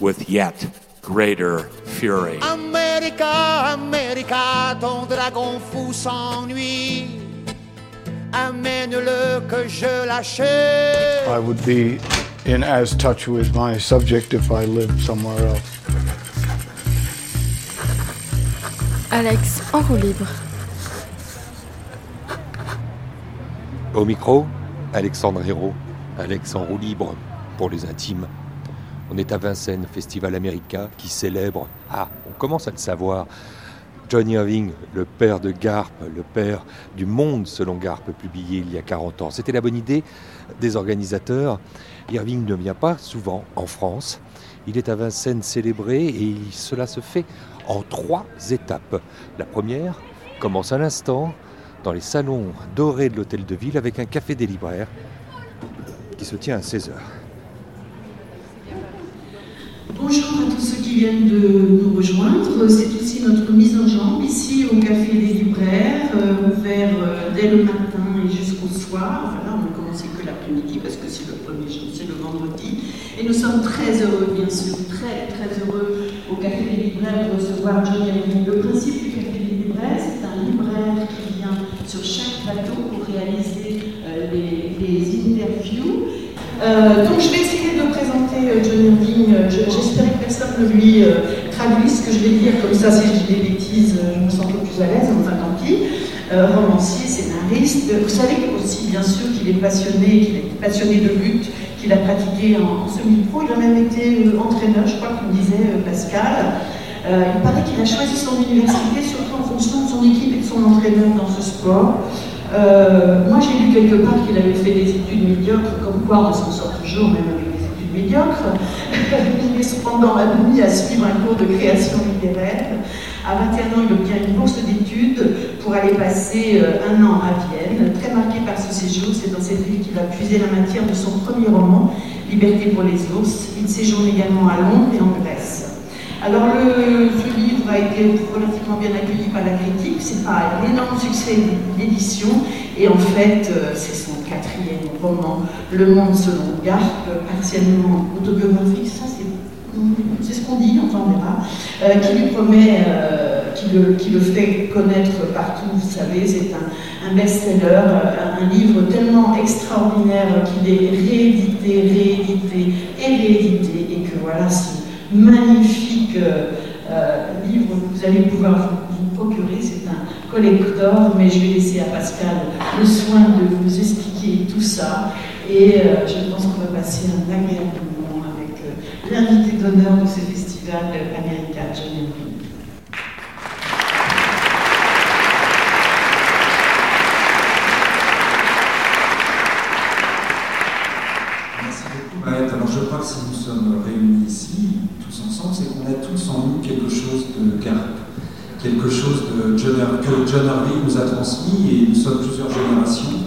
with yet greater fury. America, America, ton dragon fou s'ennuie. Amène-le que je l'achète. I would be in as touch with my subject if I lived somewhere else. Alex, en roue libre. Au micro, Alexandre Hérault, Alex en roue libre pour les intimes. On est à Vincennes, Festival America, qui célèbre, ah, on commence à le savoir, Johnny Irving, le père de Garp, le père du monde selon Garp, publié il y a 40 ans. C'était la bonne idée des organisateurs. Irving ne vient pas souvent en France. Il est à Vincennes célébré et cela se fait en trois étapes. La première commence à l'instant dans les salons dorés de l'hôtel de ville avec un café des libraires qui se tient à 16h. Bonjour à tous ceux qui viennent de nous rejoindre. C'est aussi notre mise en jambe ici au Café des Libraires, euh, ouvert euh, dès le matin et jusqu'au soir. Enfin là, on ne commence que l'après-midi parce que c'est le premier jour, c'est le vendredi. Et nous sommes très heureux, bien sûr, très très heureux au Café des Libraires de recevoir Johnny. Le principe du Café des Libraires, c'est un libraire qui vient sur chaque plateau pour réaliser euh, les, les interviews. Euh, donc je vais essayer de présenter euh, John Irving. Euh, je- J'espère que lui euh, traduise ce que je vais dire, comme ça si je dis des bêtises, euh, je me sens un peu plus à l'aise, enfin tant pis. Euh, romancier, scénariste. Vous savez aussi bien sûr qu'il est passionné, qu'il est passionné de lutte, qu'il a pratiqué en, semi-pro. Il a même été entraîneur, je crois qu'il me disait Pascal. Il paraît qu'il a choisi son université surtout en fonction de son équipe et de son entraîneur dans ce sport. Moi, j'ai lu quelque part qu'il avait fait des études médiocres, comme quoi on s'en sort toujours, même avec médiocres. il est cependant admis à suivre un cours de création littéraire. À 21 ans, il obtient une bourse d'études pour aller passer euh, un an à Vienne. Très marqué par ce séjour, c'est dans cette ville qu'il va puiser la matière de son premier roman, Liberté pour les ours. Il séjourne également à Londres et en Grèce. Alors le, livre a été relativement bien accueilli par la critique, c'est pas un énorme succès d'édition, et en fait euh, c'est son quatrième roman, Le Monde selon Garp, partiellement autobiographique, ça c'est c'est ce qu'on dit, on verra, euh, qui lui promet, euh, qui, le, qui le fait connaître partout, vous savez, c'est un, un best-seller, euh, un livre tellement extraordinaire qu'il est réédité, réédité et réédité, et que voilà, ce magnifique euh, euh, livre que vous allez pouvoir vous, procurer, c'est un collector, mais je vais laisser à Pascal le soin de vous expliquer tout ça, et euh, je pense qu'on va passer un agréable moment avec l'invité d'honneur de ce festival américain, John Irving. Merci beaucoup, Maëtte. Alors, je crois que si nous sommes réunis ici, tous ensemble, c'est qu'on a tous en nous quelque chose de Garp, quelque chose que John Irving nous a transmis, et nous sommes plusieurs générations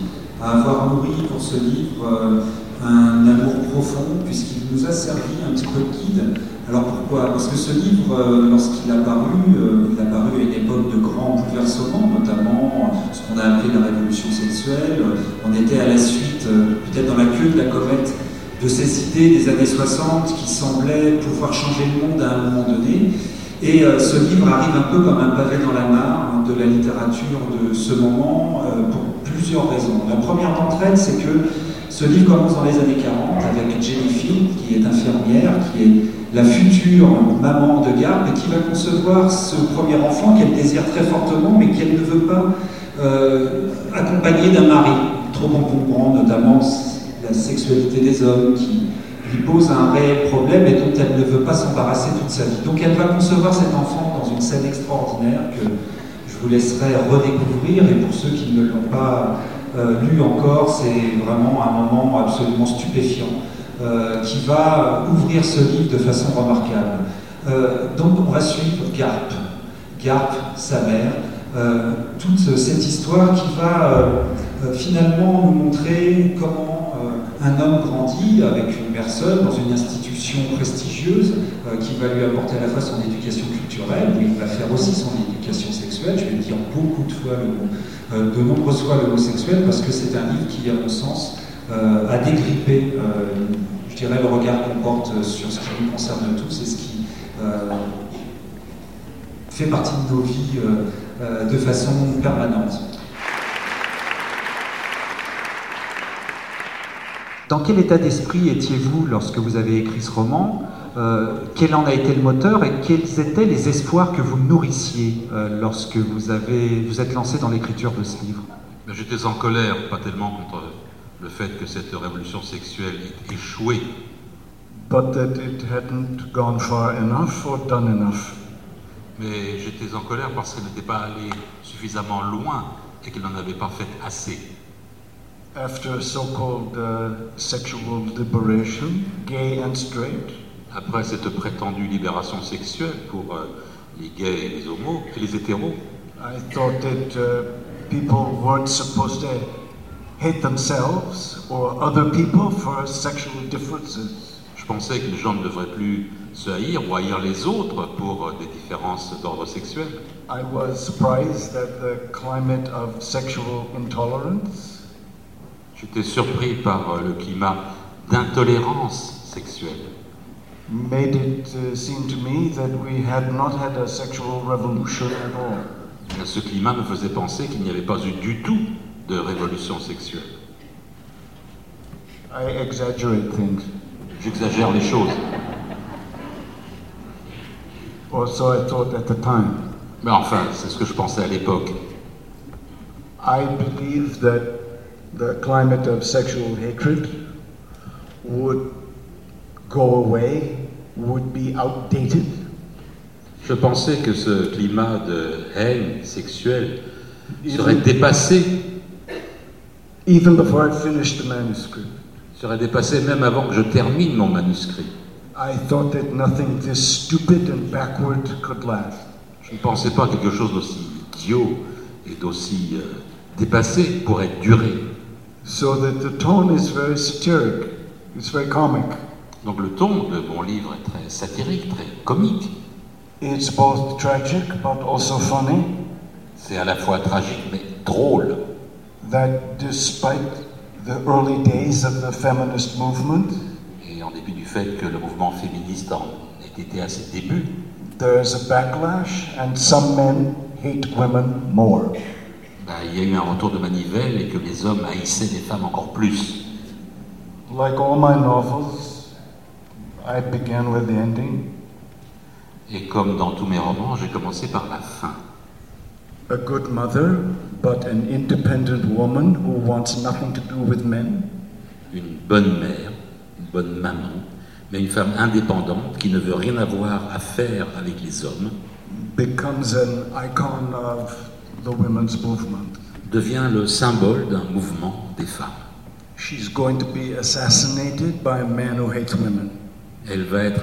à avoir nourri pour ce livre euh, un amour profond, puisqu'il nous a servi un petit peu de guide. Alors pourquoi? Parce que ce livre, euh, lorsqu'il a paru, euh, il a paru à une époque de grands bouleversements, notamment ce qu'on a appelé la révolution sexuelle. On était à la suite, peut-être dans la queue de la comète, de ces idées des années 60 qui semblaient pouvoir changer le monde à un moment donné. Et euh, ce livre arrive un peu comme un pavé dans la mare de la littérature de ce moment euh, pour plusieurs raisons. La première d'entre elles, c'est que ce livre commence dans les années 40 avec Jenny Field, qui est infirmière, qui est la future maman de Garp et qui va concevoir ce premier enfant qu'elle désire très fortement, mais qu'elle ne veut pas euh, accompagner d'un mari trop encombrant, notamment la sexualité des hommes qui lui pose un réel problème et dont elle ne veut pas s'embarrasser toute sa vie. Donc elle va concevoir cet enfant dans une scène extraordinaire que je vous laisserai redécouvrir et pour ceux qui ne l'ont pas euh, lu encore, c'est vraiment un moment absolument stupéfiant euh, qui va ouvrir ce livre de façon remarquable. Euh, donc on va suivre Garp, Garp, sa mère, toute cette histoire qui va finalement nous montrer comment un homme grandit avec une personne dans une institution prestigieuse qui va lui apporter à la fois son éducation culturelle, mais il va faire aussi son éducation sexuelle. Je vais dire beaucoup de fois le mot, de nombreuses fois le parce que c'est un livre qui, à mon sens, a dégripper, je dirais, le regard qu'on porte sur ce qui nous concerne tous et ce qui fait partie de nos vies de façon permanente. Dans quel état d'esprit étiez-vous lorsque vous avez écrit ce roman? Euh, Quel en a été le moteur et quels étaient les espoirs que vous nourrissiez euh, lorsque vous, avez, vous êtes lancé dans l'écriture de ce livre? J'étais en colère, pas tellement contre le fait que cette révolution sexuelle ait échoué, but that it hadn't gone far enough or done enough. Mais j'étais en colère parce qu'elle n'était pas allée suffisamment loin et qu'elle n'en avait pas fait assez. After so-called uh, sexual liberation, gay and straight, après cette prétendue libération sexuelle pour euh, les gays et les homos et les hétéros, I thought that uh, people weren't supposed to hate themselves or other people for sexual differences. Pensais que les gens ne devraient plus se haïr ou haïr les autres pour euh, des différences d'ordre sexuel. I was surprised that the climate of sexual intolerance J'étais surpris par euh, le climat d'intolérance sexuelle. Made it uh, seem to me that we had not had a sexual revolution at all. Ce climat me faisait penser qu'il n'y avait pas eu du tout de révolution sexuelle. I exaggerate things. J'exagère les choses. Or so I thought at the time. Mais enfin, c'est ce que je pensais à l'époque. I believe that the climate of sexual hatred would go away, would be outdated. Je pensais que ce climat de haine sexuelle serait dépassé. Even before I finished the manuscript serait dépassé même avant que je termine mon manuscrit. I thought that nothing this stupid and backward could last. Je ne pensais pas quelque chose d'aussi idiot et d'aussi euh, dépassé pourrait durer. So that the tone is very satiric. It's very comic. Donc le ton de mon livre est très satirique, très comique. It's both tragic but also funny. C'est à la fois tragique mais drôle. That despite the early days of the feminist movement. Et en dépit du fait que le mouvement féministe en ait été à ses débuts, there's a backlash and some men hate women more. Bah, il y a eu un retour de manivelle et que les hommes haïssaient les femmes encore plus. Like all my novels, I began with the ending. Et comme dans tous mes romans, j'ai commencé par la fin. A good mother but an independent woman who wants nothing to do with men. Une bonne mère, une bonne maman, mais une femme indépendante qui ne veut rien avoir à faire avec les hommes. Becomes an icon of the women's movement. Devient le symbole d'un mouvement des femmes. She's going to be assassinated by a man who hates women. Elle va être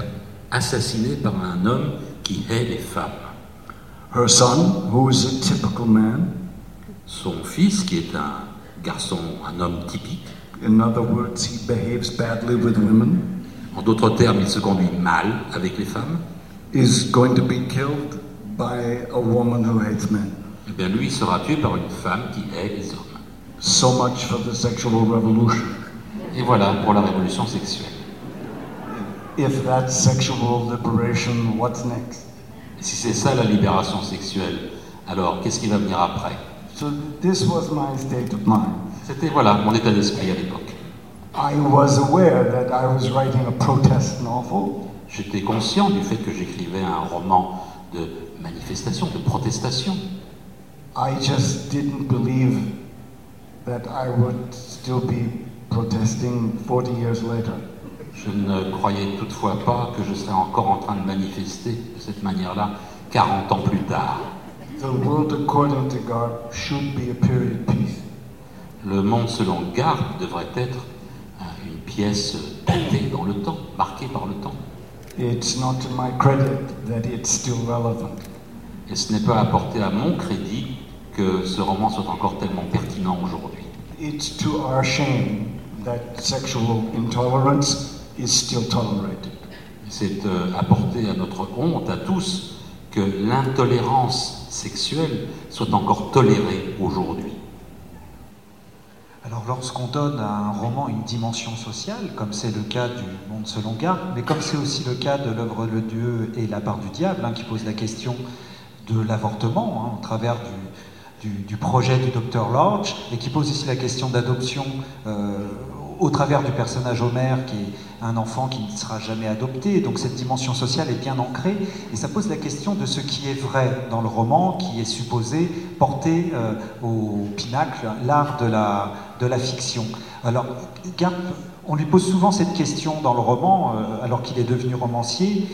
assassinée par un homme qui hait les femmes. Her son, who is a typical man, son fils, qui est un garçon, un homme typique. In other words, he behaves badly with women. En d'autres termes, il se conduit mal avec les femmes. Is going to be killed by a woman who hates men. Eh bien, lui sera tué par une femme qui hait les hommes. So much for the sexual revolution. Et voilà pour la révolution sexuelle. If that's sexual liberation, what's next? Et si c'est ça la libération sexuelle, alors qu'est-ce qui va venir après? So this was my state of mind. C'était voilà mon état d'esprit à l'époque. I was aware that I was writing a protest novel. J'étais conscient du fait que j'écrivais un roman de manifestation, de protestation. I just didn't believe that I would still be protesting 40 years later. Je ne croyais toutefois pas que je serais encore en train de manifester de cette manière-là 40 ans plus tard. The world according to Garp should be a period piece. Le monde selon Garp devrait être une pièce daté dans le temps, marqué par le temps. It's not to my credit that it's still relevant. Et ce n'est pas apporté à mon crédit que ce roman soit encore tellement pertinent aujourd'hui. It's to our shame that sexual intolerance is still tolerated. C'est euh, apporté à notre honte, à tous, que l'intolérance sexuelle soit encore tolérée aujourd'hui. Alors lorsqu'on donne à un roman une dimension sociale, comme c'est le cas du Monde selon Garde, mais comme c'est aussi le cas de l'œuvre Le Dieu et la part du diable, hein, qui pose la question de l'avortement hein, au travers du, du, projet du docteur Lodge, et qui pose aussi la question d'adoption euh, au travers du personnage Homer, qui est un enfant qui ne sera jamais adopté. Donc cette dimension sociale est bien ancrée, et ça pose la question de ce qui est vrai dans le roman, qui est supposé porter euh, au pinacle l'art de la, de la fiction. Alors, Garp, on lui pose souvent cette question dans le roman, euh, alors qu'il est devenu romancier.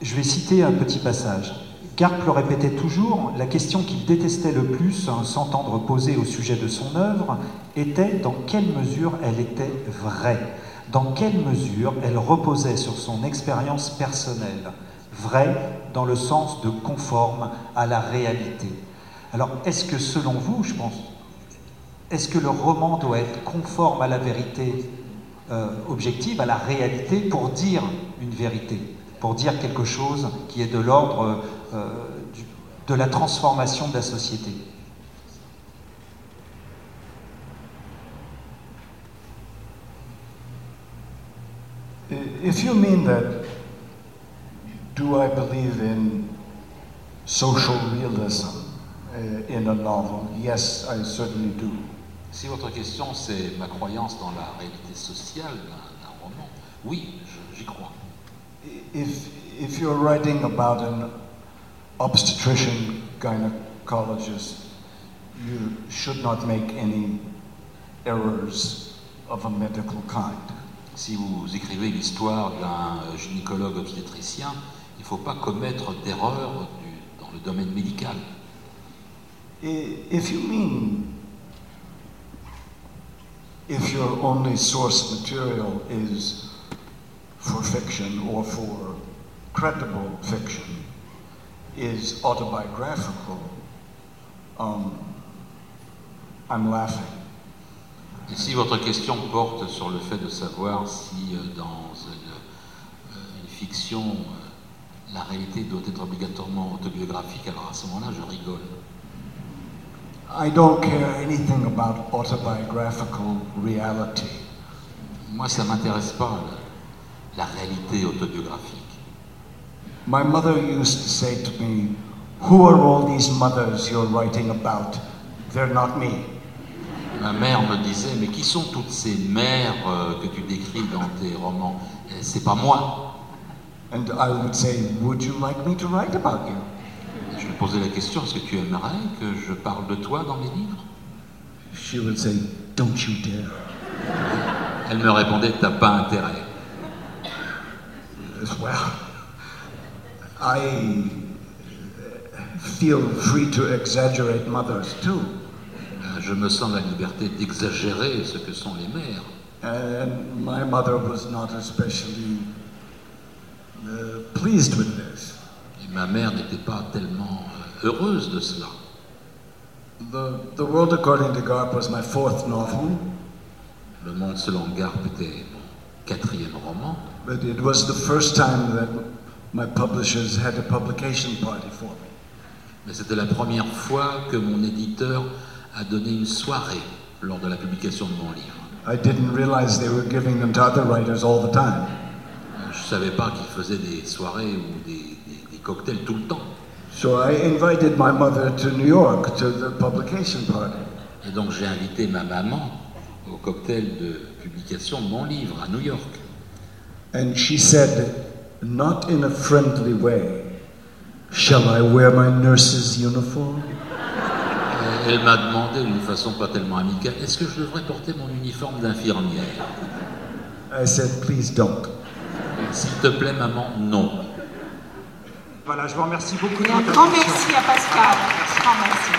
Je vais citer un petit passage. Garp le répétait toujours, la question qu'il détestait le plus hein, s'entendre poser au sujet de son œuvre était dans quelle mesure elle était vraie, dans quelle mesure elle reposait sur son expérience personnelle, vraie dans le sens de conforme à la réalité. Alors, est-ce que selon vous, je pense, est-ce que le roman doit être conforme à la vérité euh, objective, à la réalité, pour dire une vérité, pour dire quelque chose qui est de l'ordre euh, du, de la transformation de la société If you mean that, do I believe in social realism uh, in a novel? Yes, I certainly do. Si votre question c'est ma croyance dans la réalité sociale d'un roman, oui, j'y crois. If, if you're writing about an obstetrician gynecologist, you should not make any errors of a medical kind. Si vous écrivez l'histoire d'un gynécologue obstétricien, il ne faut pas commettre d'erreurs dans le domaine médical. If you mean if your only source material is for fiction or for credible fiction is autobiographical, um, I'm laughing. Et si votre question porte sur le fait de savoir si euh, dans une, euh, une fiction euh, la réalité doit être obligatoirement autobiographique, alors à ce moment-là, je rigole. I don't care anything about autobiographical reality. Moi, ça m'intéresse pas la, la réalité autobiographique. My mother used to say to me, Who are all these mothers you're writing about? They're not me. Ma mère me disait, mais qui sont toutes ces mères euh, que tu décris dans tes romans? C'est pas moi. And I would say, Would you like me to write about you? Je lui posais la question, est-ce que tu aimerais que je parle de toi dans mes livres? She would say, Don't you dare. Elle me répondait, t'as pas intérêt. Well, I feel free to exaggerate mothers too. Je me sens la liberté d'exagérer ce que sont les mères. And my mother was not especially uh, pleased with this. Et ma mère n'était pas tellement euh, heureuse de cela. The, the World According to Garp was my fourth novel. Le Monde selon Garp était mon quatrième roman. But it was the first time that my publishers had a publication party for me. Mais c'était la première fois que mon éditeur a donné une soirée lors de la publication de mon livre. I didn't realize they were giving them to other writers all the time. Je savais pas qu'ils faisaient des soirées ou des, des, des cocktails tout le temps. So I invited my mother to New York to the publication party. Et donc j'ai invité ma maman au cocktail de publication de mon livre à New York. And she said, not in a friendly way, shall I wear my nurse's uniform? Et elle m'a demandé d'une façon pas tellement amicale, est-ce que je devrais porter mon uniforme d'infirmière? I said, please don't. S'il te plaît, maman, non. Voilà, je vous remercie beaucoup. Et un grand merci à Pascal. Grand merci.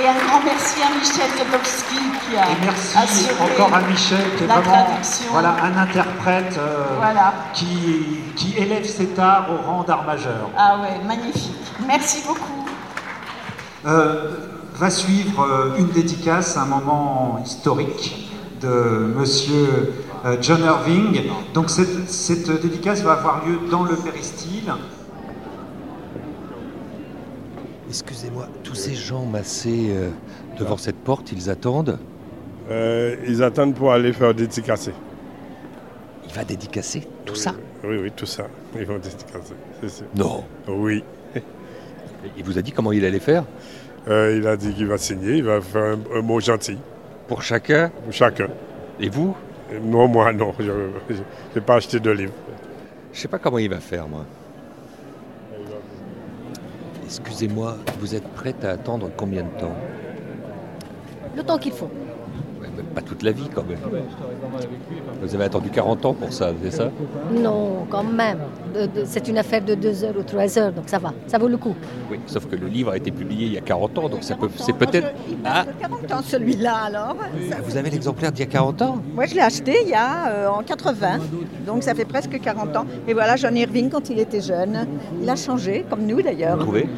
Et un grand merci à Michel Zodowski qui a Et merci assuré encore à Michel, qui est la vraiment traduction. voilà, un interprète euh, Voilà. qui, qui élève cet art au rang d'art majeur. Ah ouais, magnifique. Merci beaucoup. Euh, va suivre euh, une dédicace, un moment historique de monsieur euh, John Irving. Donc cette, cette dédicace va avoir lieu dans le péristyle. Excusez-moi, tous ces gens massés euh, devant cette porte, ils attendent Euh, ils attendent pour aller faire dédicacer. Il va dédicacer tout ça? Oui, oui, tout ça. Ils vont dédicacer. c'est sûr. Non. Oui. Il vous a dit comment il allait faire? Euh, il a dit qu'il va signer, il va faire un, un mot gentil. Pour chacun? Pour chacun. Et vous? Non, moi, non. Je n'ai pas acheté de livre. Je sais pas comment il va faire, moi. Excusez-moi, vous êtes prête à attendre combien de temps? Le temps qu'il faut. Pas toute la vie, quand même. Vous avez attendu 40 ans pour ça, c'est ça? Non, quand même. C'est une affaire de deux heures ou trois heures, donc ça va. Ça vaut le coup. Oui, sauf que le livre a été publié il y a 40 ans, donc ça peut, c'est peut-être... Ah, 40 ans celui-là alors. vous avez l'exemplaire d'il y a 40 ans? Moi je l'ai acheté il y a euh, en 80, donc ça fait presque 40 ans. Et voilà John Irving quand il était jeune. Il a changé, comme nous d'ailleurs. Vous trouvez?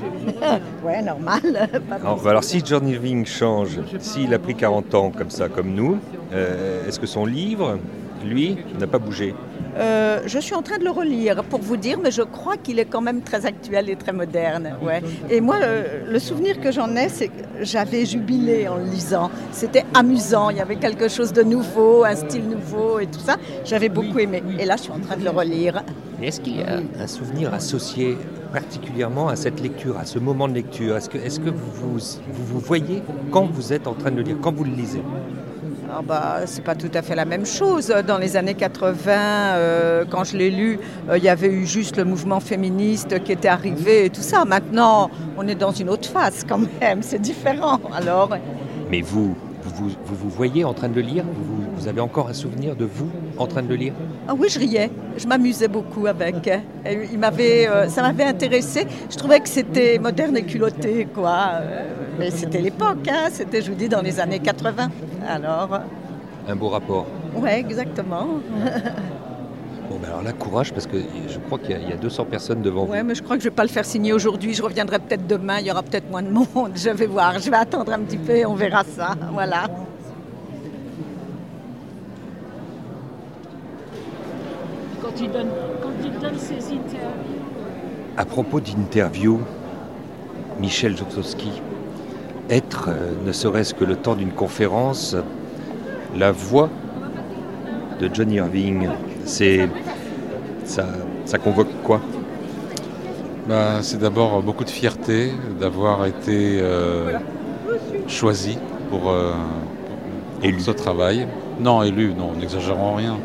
Ouais, normal. Alors, bah alors, si John Irving change, s'il a pris 40 ans comme ça, comme nous, euh, est-ce que son livre, lui, n'a pas bougé? Euh, je suis en train de le relire pour vous dire, mais je crois qu'il est quand même très actuel et très moderne. Ouais. Et moi, le, le souvenir que j'en ai, c'est que j'avais jubilé en le lisant. C'était amusant, il y avait quelque chose de nouveau, un style nouveau et tout ça. J'avais beaucoup aimé. Et là, je suis en train de le relire. Est-ce qu'il y a un souvenir associé particulièrement à cette lecture, à ce moment de lecture? Est-ce que, est que vous, vous, vous vous voyez quand vous êtes en train de le lire, quand vous le lisez? Ah bah, c'est pas tout à fait la même chose. Dans les années 80, euh, quand je l'ai lu, euh, il y avait eu juste le mouvement féministe qui était arrivé et tout ça. Maintenant, on est dans une autre phase quand même. C'est différent. Alors, Mais vous, vous, vous, vous voyez en train de le lire? Vous, vous- vous avez encore un souvenir de vous en train de le lire? Ah oui, je riais. Je m'amusais beaucoup avec. Et il m'avait, euh, ça m'avait intéressé. Je trouvais que c'était moderne et culotté, quoi. Euh, Mais c'était l'époque, hein. C'était, je vous dis, dans les années 80. Alors, Un beau rapport. ouais, exactement. Bon, ben alors là, courage, parce que je crois qu'il y, a- il y a 200 personnes devant vous. Ouais, mais je crois que je vais pas le faire signer aujourd'hui. Je reviendrai peut-être demain. Il y aura peut-être moins de monde. Je vais voir. Je vais attendre un petit peu et on verra ça. Voilà. Quand il donne, quand il donne ses interviews. À propos d'interview, Michel Jokowski, être, euh, ne serait-ce que le temps d'une conférence, la voix de John Irving, c'est ça, ça convoque quoi? Bah, c'est d'abord beaucoup de fierté d'avoir été euh, choisi pour, euh, pour ce travail. Non, élu, non, n'exagérons rien.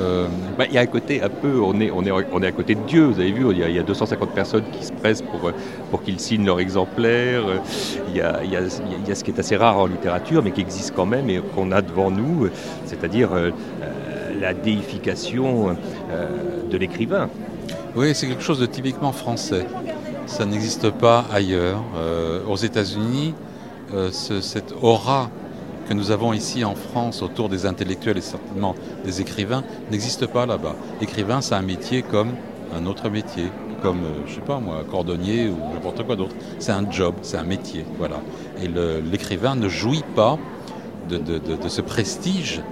Euh, Bah, Il y a un côté un peu, on est, on est, on est à côté de Dieu, vous avez vu, il y a, y a 250 personnes qui se pressent pour, pour qu'ils signent leur exemplaire. Il y, a, il, y a, y a- ce qui est assez rare en littérature, mais qui existe quand même et qu'on a devant nous, c'est-à-dire euh, euh, la déification de l'écrivain. Oui, c'est quelque chose de typiquement français. Ça n'existe pas ailleurs. Aux États-Unis, ce- cette aura que nous avons ici en France autour des intellectuels et certainement des écrivains n'existe pas là-bas. Écrivain, c'est un métier comme un autre métier, comme, euh, je sais pas moi, cordonnier ou n'importe quoi d'autre. C'est un job, c'est un métier, voilà. Et l'écrivain ne jouit pas de, de- de- de ce prestige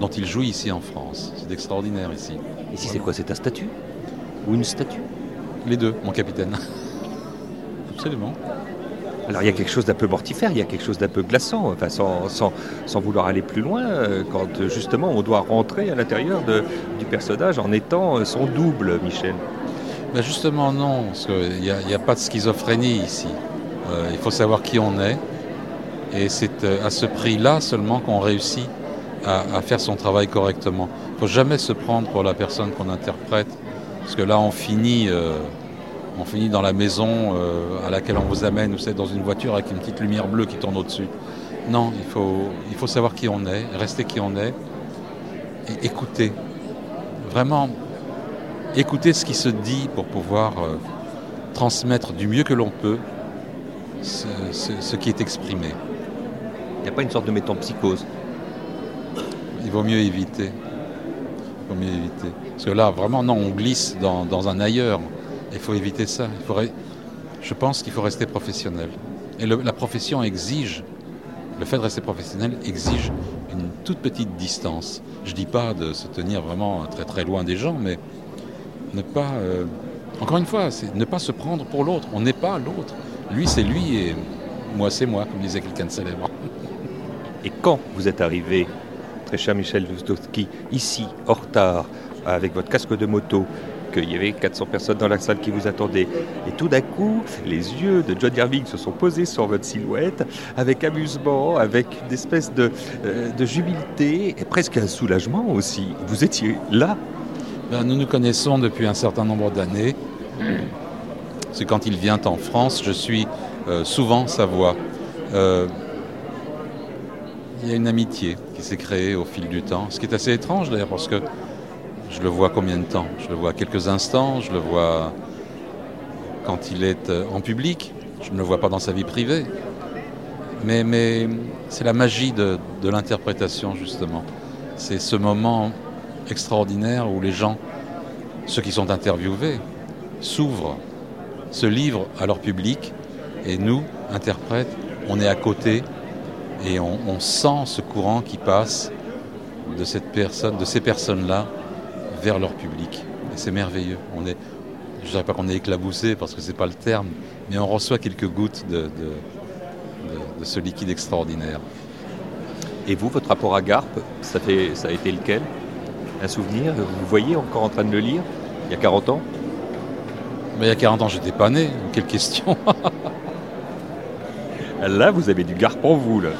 dont il jouit ici en France. C'est extraordinaire ici. Ici, c'est quoi C'est un statut Ou une statue? Les deux, mon capitaine. Absolument. Alors il y a quelque chose d'un peu mortifère, il y a quelque chose d'un peu glaçant, enfin, sans, sans- vouloir aller plus loin, euh, quand justement on doit rentrer à l'intérieur du personnage en étant euh, son double, Michel. Ben justement non, parce qu'il n'y a, pas de schizophrénie ici. Euh, il faut savoir qui on est. Et c'est à ce prix-là seulement qu'on réussit à, faire son travail correctement. Il ne faut jamais se prendre pour la personne qu'on interprète. Parce que là, on finit, on finit dans la maison euh, à laquelle on vous amène, vous savez, dans une voiture avec une petite lumière bleue qui tourne au-dessus. Non, il faut, il faut savoir qui on est, rester qui on est, et écouter. Vraiment, écouter ce qui se dit pour pouvoir euh, transmettre du mieux que l'on peut ce, ce- ce qui est exprimé. Il n'y a pas une sorte de métampsychose Il vaut mieux éviter. Il vaut mieux éviter. Parce que là, vraiment, non, on glisse dans, dans un ailleurs. Il faut éviter ça. Je pense qu'il faut rester professionnel. Et la profession exige, le fait de rester professionnel exige une toute petite distance. Je ne dis pas de se tenir vraiment très très loin des gens, mais ne pas, euh, encore une fois, ne pas se prendre pour l'autre. On n'est pas l'autre. Lui, c'est lui et moi, c'est moi, comme disait quelqu'un de célèbre. Et quand vous êtes arrivé, très cher Michel Dostowski, ici, en retard, avec votre casque de moto, qu'il y avait 400 personnes dans la salle qui vous attendaient, et tout d'un coup, les yeux de John Irving se sont posés sur votre silhouette, avec amusement, avec une espèce de, euh, de jubilité, et presque un soulagement aussi. Vous étiez là. Ben, nous nous connaissons depuis un certain nombre d'années. C'est quand il vient en France, je suis euh, souvent sa voix. Euh, il y a une amitié qui s'est créée au fil du temps, ce qui est assez étrange d'ailleurs parce que je le vois combien de temps Je le vois quelques instants, je le vois quand il est euh, en public, je ne le vois pas dans sa vie privée. Mais, c'est la magie de, l'interprétation justement. C'est ce moment extraordinaire où les gens, ceux qui sont interviewés, s'ouvrent, se livrent à leur public et nous, interprètes, on est à côté et on, sent ce courant qui passe de ces personnes-là vers leur public. Et c'est merveilleux. On est, je ne dirais pas qu'on est éclaboussé parce que c'est pas le terme, mais on reçoit quelques gouttes de, de- de- de ce liquide extraordinaire. Et vous, votre rapport à Garp, ça, fait, ça a été lequel? Un souvenir? Vous voyez encore en train de le lire? Il y a 40 ans? Mais il y a 40 ans, j'étais pas né. Quelle question Là, vous avez du Garp en vous, là.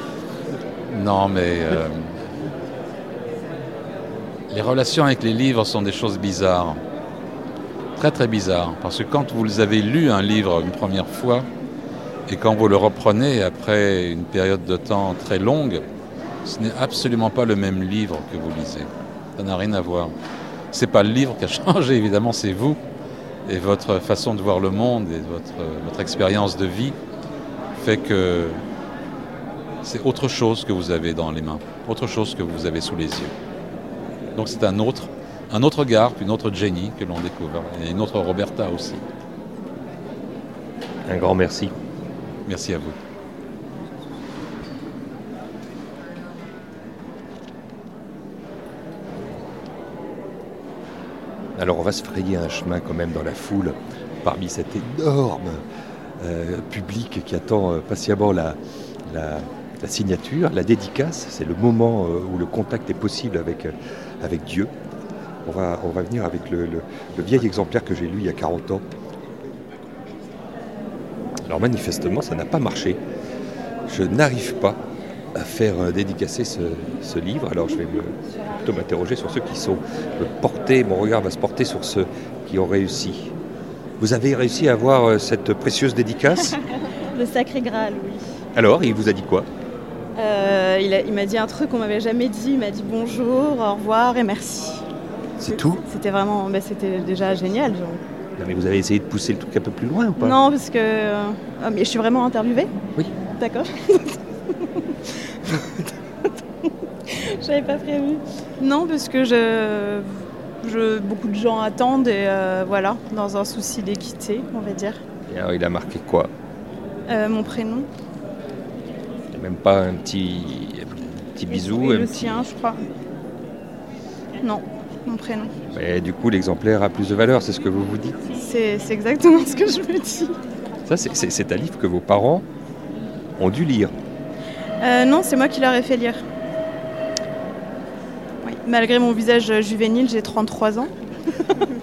Non, mais euh, les relations avec les livres sont des choses bizarres. Très très bizarres. Parce que quand vous avez lu un livre une première fois, et quand vous le reprenez après une période de temps très longue, ce n'est absolument pas le même livre que vous lisez. Ça n'a rien à voir. C'est pas le livre qui a changé, évidemment, c'est vous et votre façon de voir le monde et votre expérience de vie fait que c'est autre chose que vous avez dans les mains, autre chose que vous avez sous les yeux. Donc c'est un autre, un autre Garp, une autre Jenny que l'on découvre, et une autre Roberta aussi. Un grand merci. Merci à vous. Alors on va se frayer un chemin quand même dans la foule, parmi cet énorme euh, public qui attend euh, patiemment la, la- la signature, la dédicace. C'est le moment euh, où le contact est possible avec, euh, avec Dieu. On va, on va venir avec le, le- le vieil exemplaire que j'ai lu il y a 40 ans. Alors manifestement, ça n'a pas marché. Je n'arrive pas à faire euh, dédicacer ce, ce livre. Alors je vais me, plutôt m'interroger sur ceux qui sont portés, mon regard va se porter sur ceux qui ont réussi. Vous avez réussi à avoir cette précieuse dédicace? Le Sacré Graal, oui. Alors, il vous a dit quoi? Euh, il m'a dit un truc qu'on m'avait jamais dit. Il m'a dit bonjour, au revoir et merci. C'est tout C'était vraiment, ben, c'était déjà génial. genre. Non, mais vous avez essayé de pousser le truc un peu plus loin ou pas? Non, parce que. euh, ah, mais je suis vraiment interviewée? Oui. D'accord. J'avais pas prévu. Non, parce que je, je- beaucoup de gens attendent et euh, voilà, dans un souci d'équité, on va dire. Et alors, il a marqué quoi? Euh, mon prénom Même pas un petit, un petit bisou et un le petit- sien, je crois. Non, mon prénom. Et du coup, l'exemplaire a plus de valeur, c'est ce que vous vous dites C'est exactement ce que je me dis. Ça, c'est- un livre que vos parents ont dû lire. Euh, non, c'est moi qui leur ai fait lire. Oui, malgré mon visage juvénile, j'ai 33 ans.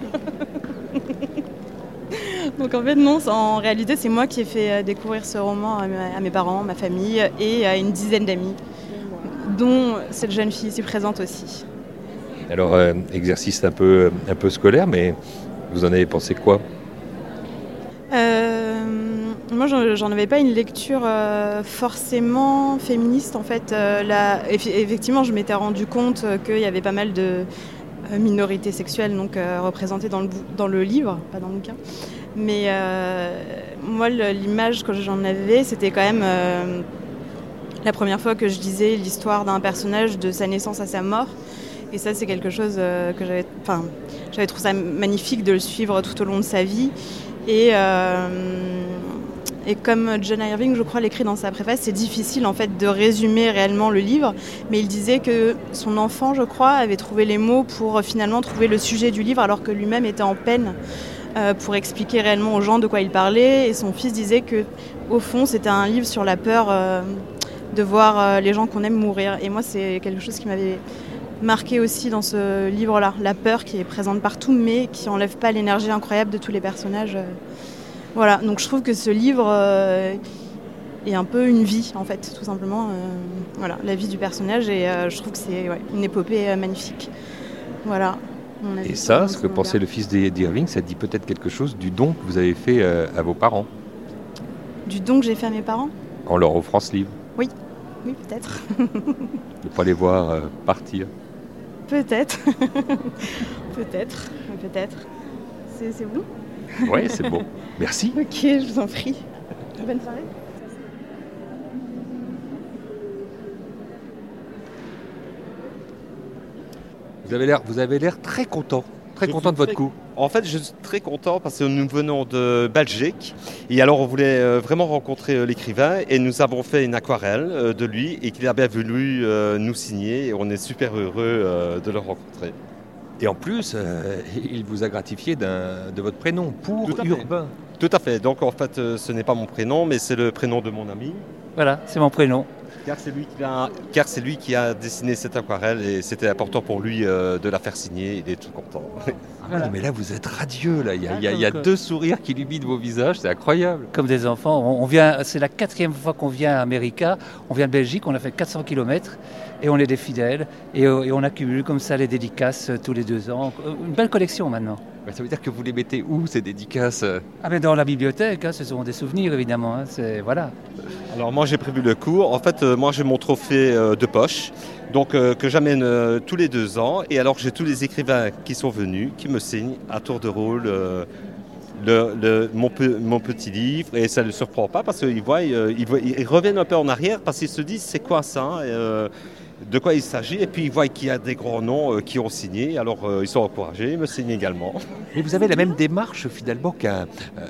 Donc en fait, non, en réalité, c'est moi qui ai fait euh, découvrir ce roman à mes, parents, ma famille et à une dizaine d'amis, dont cette jeune fille ici présente aussi. Alors, euh, exercice un peu, un peu scolaire, mais vous en avez pensé quoi? Euh, moi, j'en avais pas une lecture euh, forcément féministe. En fait, effectivement, je m'étais rendu compte qu'il y avait pas mal de minorités sexuelles donc, représentées dans le, dans le livre, pas dans le bouquin. Mais euh, moi, l'image que j'en avais, c'était quand même euh, la première fois que je lisais l'histoire d'un personnage de sa naissance à sa mort. Et ça, c'est quelque chose euh, que j'avais, enfin, j'avais trouvé ça magnifique de le suivre tout au long de sa vie. Et, comme John Irving, je crois, l'écrit dans sa préface, c'est difficile en fait de résumer réellement le livre. Mais il disait que son enfant, je crois, avait trouvé les mots pour finalement trouver le sujet du livre, alors que lui-même était en peine euh, pour expliquer réellement aux gens de quoi il parlait. Et son fils disait que, au fond, c'était un livre sur la peur euh, de voir euh, les gens qu'on aime mourir. Et moi, c'est quelque chose qui m'avait marqué aussi dans ce livre-là, la peur qui est présente partout, mais qui enlève pas l'énergie incroyable de tous les personnages. Voilà, donc je trouve que ce livre est un peu une vie, en fait, tout simplement. voilà, la vie du personnage, et je trouve que c'est une épopée magnifique. Voilà. Et ça, ce que pensait le fils d'I- d'Irving, ça dit peut-être quelque chose du don que vous avez fait euh, à vos parents Du don que j'ai fait à mes parents? En leur offrant ce livre, Oui, oui, peut-être. de ne pas les voir euh, partir. peut-être. peut-être, peut-être. C'est vous Oui, c'est beau. Merci. Ok, je vous en prie. Bonne soirée. Vous avez l'air, vous avez l'air très content, très Je content de votre très- coup. En fait, je suis très content parce que nous venons de Belgique et alors on voulait euh, vraiment rencontrer euh, l'écrivain et nous avons fait une aquarelle euh, de lui et qu'il a bien voulu nous signer et on est super heureux de le rencontrer. Et en plus, euh, il vous a gratifié de votre prénom pour Tout fait. Urbain. Tout à fait. Donc en fait, ce n'est pas mon prénom, mais c'est le prénom de mon ami. Voilà, c'est mon prénom. Car c'est lui qui a, car c'est lui qui a dessiné cette aquarelle et c'était important pour lui euh, de la faire signer. Il est tout content. Ah oui, mais là, vous êtes radieux. Là. Il y a, il y a- il y a donc, deux sourires qui illuminent vos visages. C'est incroyable. Comme des enfants. On, on vient, c'est la quatrième fois qu'on vient à America. On vient de Belgique, on a fait 400 km et on est des fidèles. Et, euh, et on accumule comme ça les dédicaces euh, tous les deux ans. Euh, Une belle collection maintenant. Ouais, Ça veut dire que vous les mettez où, ces dédicaces Ah, mais dans la bibliothèque, hein, ce sont des souvenirs évidemment. hein, c'est, voilà. Alors moi j'ai prévu le cours. En fait, euh, moi j'ai mon trophée euh, de poche, donc euh, que j'amène euh, tous les deux ans. Et alors j'ai tous les écrivains qui sont venus, qui me signent à tour de rôle euh, le- le- mon, pe- mon petit livre. Et ça ne le surprend pas parce qu'ils voient, euh, ils, voient- ils reviennent un peu en arrière parce qu'ils se disent c'est quoi ça Et, euh, de quoi il s'agit et puis ils voient qu'il y a des grands noms euh, qui ont signé, alors euh, ils sont encouragés, ils me signent également. Mais vous avez la même démarche finalement qu'un, euh,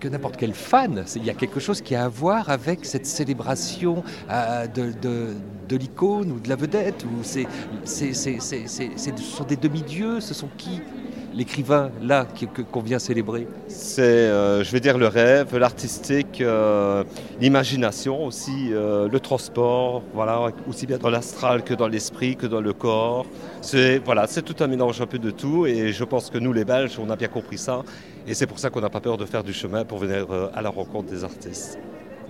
que n'importe quel fan. Il y a quelque chose qui a à voir avec cette célébration de, de- l'icône ou de la vedette. Ou c'est- ce sont des demi-dieux. Ce sont qui? L'écrivain là qu'on vient célébrer C'est, euh, je vais dire, le rêve, l'artistique, euh, l'imagination aussi, euh, le transport, voilà, aussi bien dans l'astral que dans l'esprit, que dans le corps. C'est, voilà, c'est tout un mélange un peu de tout et je pense que nous, les Belges, on a bien compris ça et c'est pour ça qu'on n'a pas peur de faire du chemin pour venir euh, à la rencontre des artistes.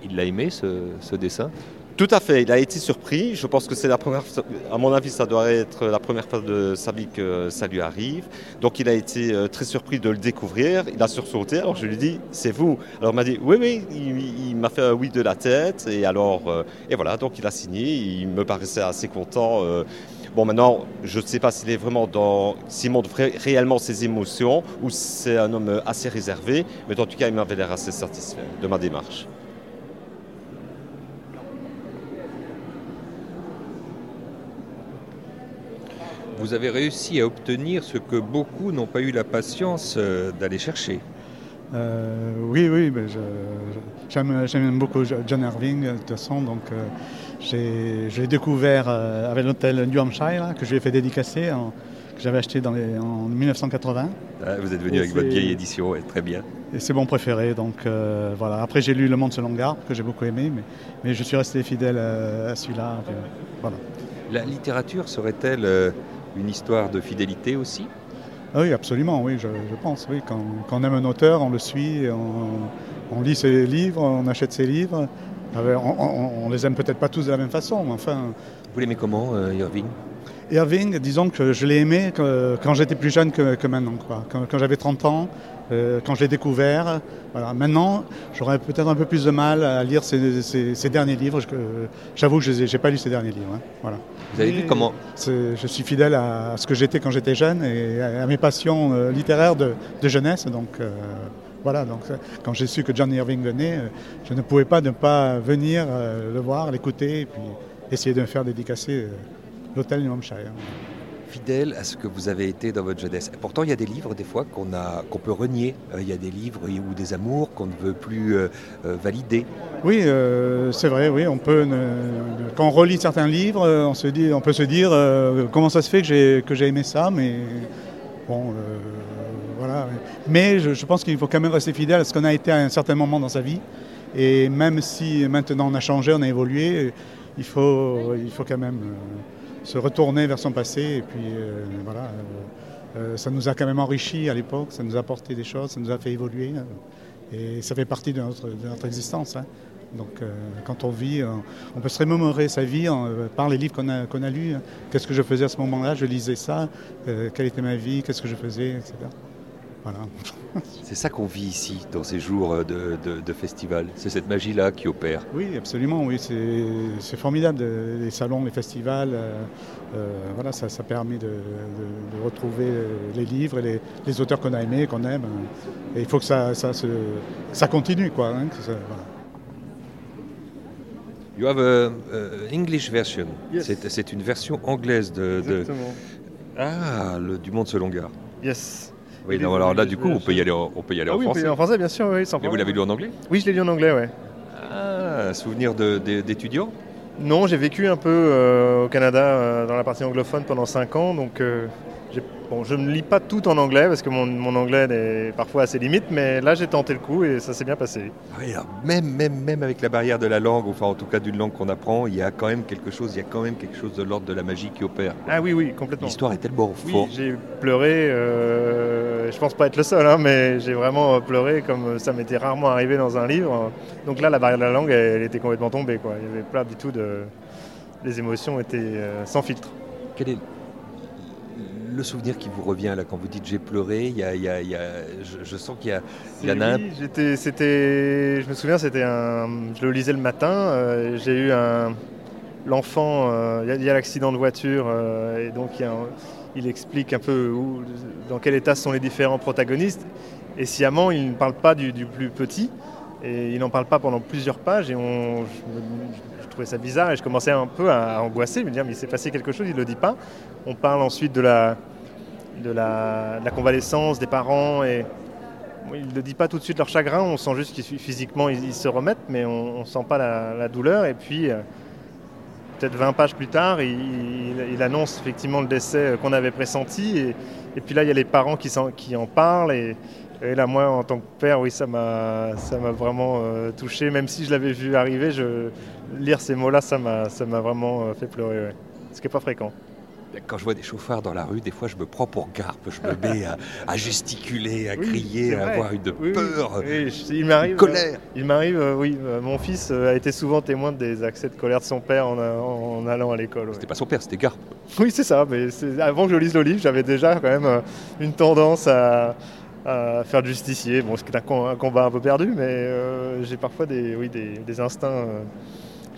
Il l'a aimé ce, ce dessin? Tout à fait, il a été surpris. Je pense que c'est la première fois, à mon avis, ça doit être la première fois de sa vie que ça lui arrive. Donc il a été euh, très surpris de le découvrir. Il a sursauté. Alors je lui dit, c'est vous. Alors il m'a dit, oui, oui. Il, il m'a fait un oui de la tête. Et alors, euh, et voilà. Donc il a signé. Il me paraissait assez content. euh. Bon, maintenant, je ne sais pas s'il est vraiment dans, s'il montre réellement ses émotions ou c'est un homme assez réservé. Mais en tout cas, il m'avait l'air assez satisfait de ma démarche. Vous avez réussi à obtenir ce que beaucoup n'ont pas eu la patience euh, d'aller chercher. Euh, oui, oui, j'aime, beaucoup John Irving, de toute façon, donc euh, j'ai, je l'ai découvert euh, avec l'hôtel New Hampshire, là, que je lui ai fait dédicacer, en- que j'avais acheté dans les- en 1980. Ah, vous êtes venu Et avec votre vieille édition, ouais, très bien. Et c'est mon préféré, donc voilà. Après, j'ai lu Le Monde selon Garde, que j'ai beaucoup aimé, mais, mais je suis resté fidèle à, à celui-là. voilà. La littérature serait-elle une histoire de fidélité aussi? Ah oui, absolument, oui, je, je pense. Oui. Quand, quand on aime un auteur, on le suit, on, on lit ses livres, on achète ses livres. On, on les aime peut-être pas tous de la même façon, mais enfin. Vous l'aimez comment, euh, Irving? Irving, disons que je l'ai aimé quand j'étais plus jeune que, que maintenant. Quoi. Quand, quand j'avais 30 ans, euh, quand je l'ai découvert. Voilà. Maintenant, j'aurais peut-être un peu plus de mal à lire ses derniers livres. Je- J'avoue que je n'ai pas lu ses derniers livres. hein. Voilà. Vous avez vu comment Je suis fidèle à ce que j'étais quand j'étais jeune et à, à mes passions euh, littéraires de, de jeunesse. Donc, euh, voilà, donc quand j'ai su que John Irving venait, je ne pouvais pas ne pas venir le voir, l'écouter et puis essayer de me faire dédicacer l'hôtel New Hampshire fidèle à ce que vous avez été dans votre jeunesse. Et pourtant, il y a des livres, des fois, qu'on qu'on peut renier. Euh, il y a des livres ou des amours qu'on ne veut plus euh, euh, valider. Oui, c'est vrai, oui. On peut, quand on relit certains livres, on, se dit, on peut se dire comment ça se fait que j'ai aimé ça, mais bon, voilà. Mais je, je pense qu'il faut quand même rester fidèle à ce qu'on a été à un certain moment dans sa vie. Et même si maintenant on a changé, on a évolué, il faut, il faut quand même se retourner vers son passé. Et puis euh, voilà, euh, euh, ça nous a quand même enrichi à l'époque, ça nous a apporté des choses, ça nous a fait évoluer. et ça fait partie de notre, existence. Hein. Donc quand on vit, on peut se remémorer sa vie par les livres qu'on a, qu'on a lus. Qu'est-ce que je faisais à ce moment-là? Je lisais ça. quelle était ma vie Qu'est-ce que je faisais etc. C'est ça qu'on vit ici, dans ces jours de, festival. C'est cette magie-là qui opère. Oui, absolument. Oui, c'est formidable. Les salons, les festivals, euh, euh, voilà, ça, permet de, retrouver les livres et les, auteurs qu'on a aimés, qu'on aime. Et il faut que ça, ça, continue, quoi. Hein, You have a, English version. C'est une version anglaise de, ah, le, du Monde selon Gare. Yes. Oui, alors là, du coup, on peut y aller, en, on peut y aller ah en oui, français. On peut y aller en français, bien sûr, oui, sans Et vous l'avez lu en anglais? Oui, je l'ai lu en anglais, ouais. Ah, souvenir d'étudiant? Non, j'ai vécu un peu euh, au Canada euh, dans la partie anglophone pendant 5 ans, donc euh, Bon, je ne lis pas tout en anglais parce que mon, anglais est parfois assez limite, mais là j'ai tenté le coup et ça s'est bien passé. Oui, même, même, même avec la barrière de la langue, enfin en tout cas d'une langue qu'on apprend, il y a quand même quelque chose, il y a quand même quelque chose de l'ordre de la magie qui opère. Ah oui, oui, complètement. L'histoire est tellement oui, forte. J'ai pleuré, euh, je pense pas être le seul, hein, mais j'ai vraiment pleuré comme ça m'était rarement arrivé dans un livre. Donc là, la barrière de la langue, elle, était complètement tombée. Quoi. Il y avait pas du tout de. Les émotions étaient euh, sans filtre. Quel est le souvenir qui vous revient là quand vous dites j'ai pleuré Il y a, je, sens qu'il y, en a un. c'était, je me souviens, c'était un, je le lisais le matin. Euh, j'ai eu un, l'enfant, euh, il y a, l'accident de voiture euh, et donc il, explique un peu où, dans quel état sont les différents protagonistes. Et sciemment, il ne parle pas du, plus petit et il n'en parle pas pendant plusieurs pages et on, trouvais ça bizarre et je commençais un peu à, angoisser, me dire mais il s'est passé quelque chose, il ne le dit pas. On parle ensuite de la, de la, convalescence des parents et il ne dit pas tout de suite leur chagrin, on sent juste qu'ils physiquement ils, se remettent, mais on ne sent pas la, douleur. Et puis, euh, peut-être 20 pages plus tard, il, annonce effectivement le décès qu'on avait pressenti. Et, puis là, il y a les parents qui, en parlent. Et, là, moi, en tant que père, oui, ça m'a vraiment euh, touché. Même si je l'avais vu arriver, je, lire ces mots-là, ça m'a vraiment euh, fait pleurer. Ce qui n'est pas fréquent quand je vois des chauffards dans la rue, des fois je me prends pour garpe, je me mets à, gesticuler, à crier, à avoir une peur, il m'arrive, colère. il m'arrive, euh, oui, euh, mon fils euh, a été souvent témoin des accès de colère de son père en, allant à l'école. C'était pas son père, c'était Garpe. Oui, c'est ça, mais avant que je lise le livre, j'avais déjà quand même une tendance à, faire du justicier. Bon, c'est un, combat un peu perdu, mais j'ai parfois des, oui, des, instincts.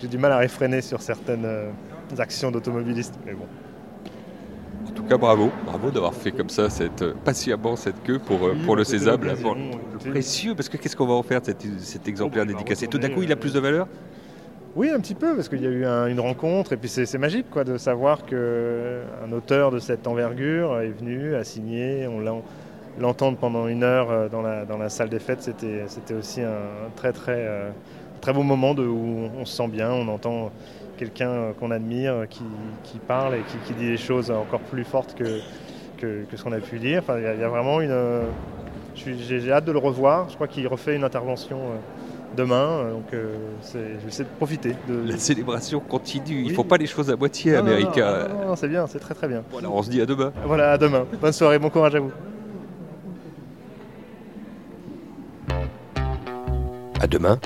J'ai du mal à réfréner sur certaines actions d'automobiliste, mais bon. En tout cas, bravo, bravo d'avoir fait comme ça, cette, euh, patiemment cette queue pour, euh, pour le sésame, précieux, parce que qu'est-ce qu'on va en faire de cet, exemplaire oh, bah, dédicacé? Tout d'un coup, il a plus de valeur? Oui, un petit peu, parce qu'il y a eu une rencontre, et puis c'est magique quoi, de savoir qu'un auteur de cette envergure est venu, a signé, on l'entendre pendant une heure euh, dans la, dans la salle des fêtes, c'était aussi un très très, très beau moment de, où on se sent bien, on entend quelqu'un euh, qu'on admire, euh, qui, parle et qui, dit des choses encore plus fortes que, que, ce qu'on a pu dire. Enfin, il y, a vraiment une. Euh, j'ai hâte de le revoir. Je crois qu'il refait une intervention demain. Donc je vais essayer de profiter. De... La célébration continue. Il ne faut pas les choses à moitié, Américain. Non, c'est bien, c'est très très bien. Voilà, on se dit à demain. Voilà, à demain. Bonne soirée, bon courage à vous. À demain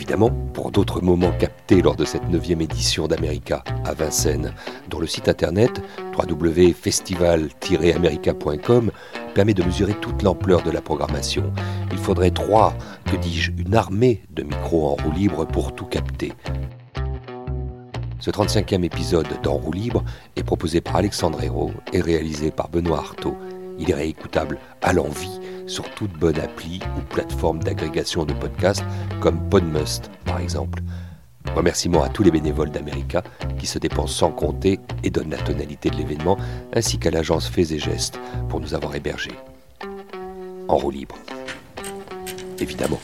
évidemment pour d'autres moments captés lors de cette 9e édition d'America à Vincennes, dont le site internet www.festival-america.com permet de mesurer toute l'ampleur de la programmation. Il faudrait trois, que dis-je, une armée de micros en roue libre pour tout capter. Ce 35e épisode d'En roue libre est proposé par Alexandre Hérault et réalisé par Benoît Artaud. Il est réécoutable à l'envie sur toute bonne appli ou plateforme d'agrégation de podcasts comme Podmust par exemple. Remerciements à tous les bénévoles d'America qui se dépensent sans compter et donnent la tonalité de l'événement, ainsi qu'à l'agence Faits et Gestes pour nous avoir hébergés. En roue libre. Évidemment.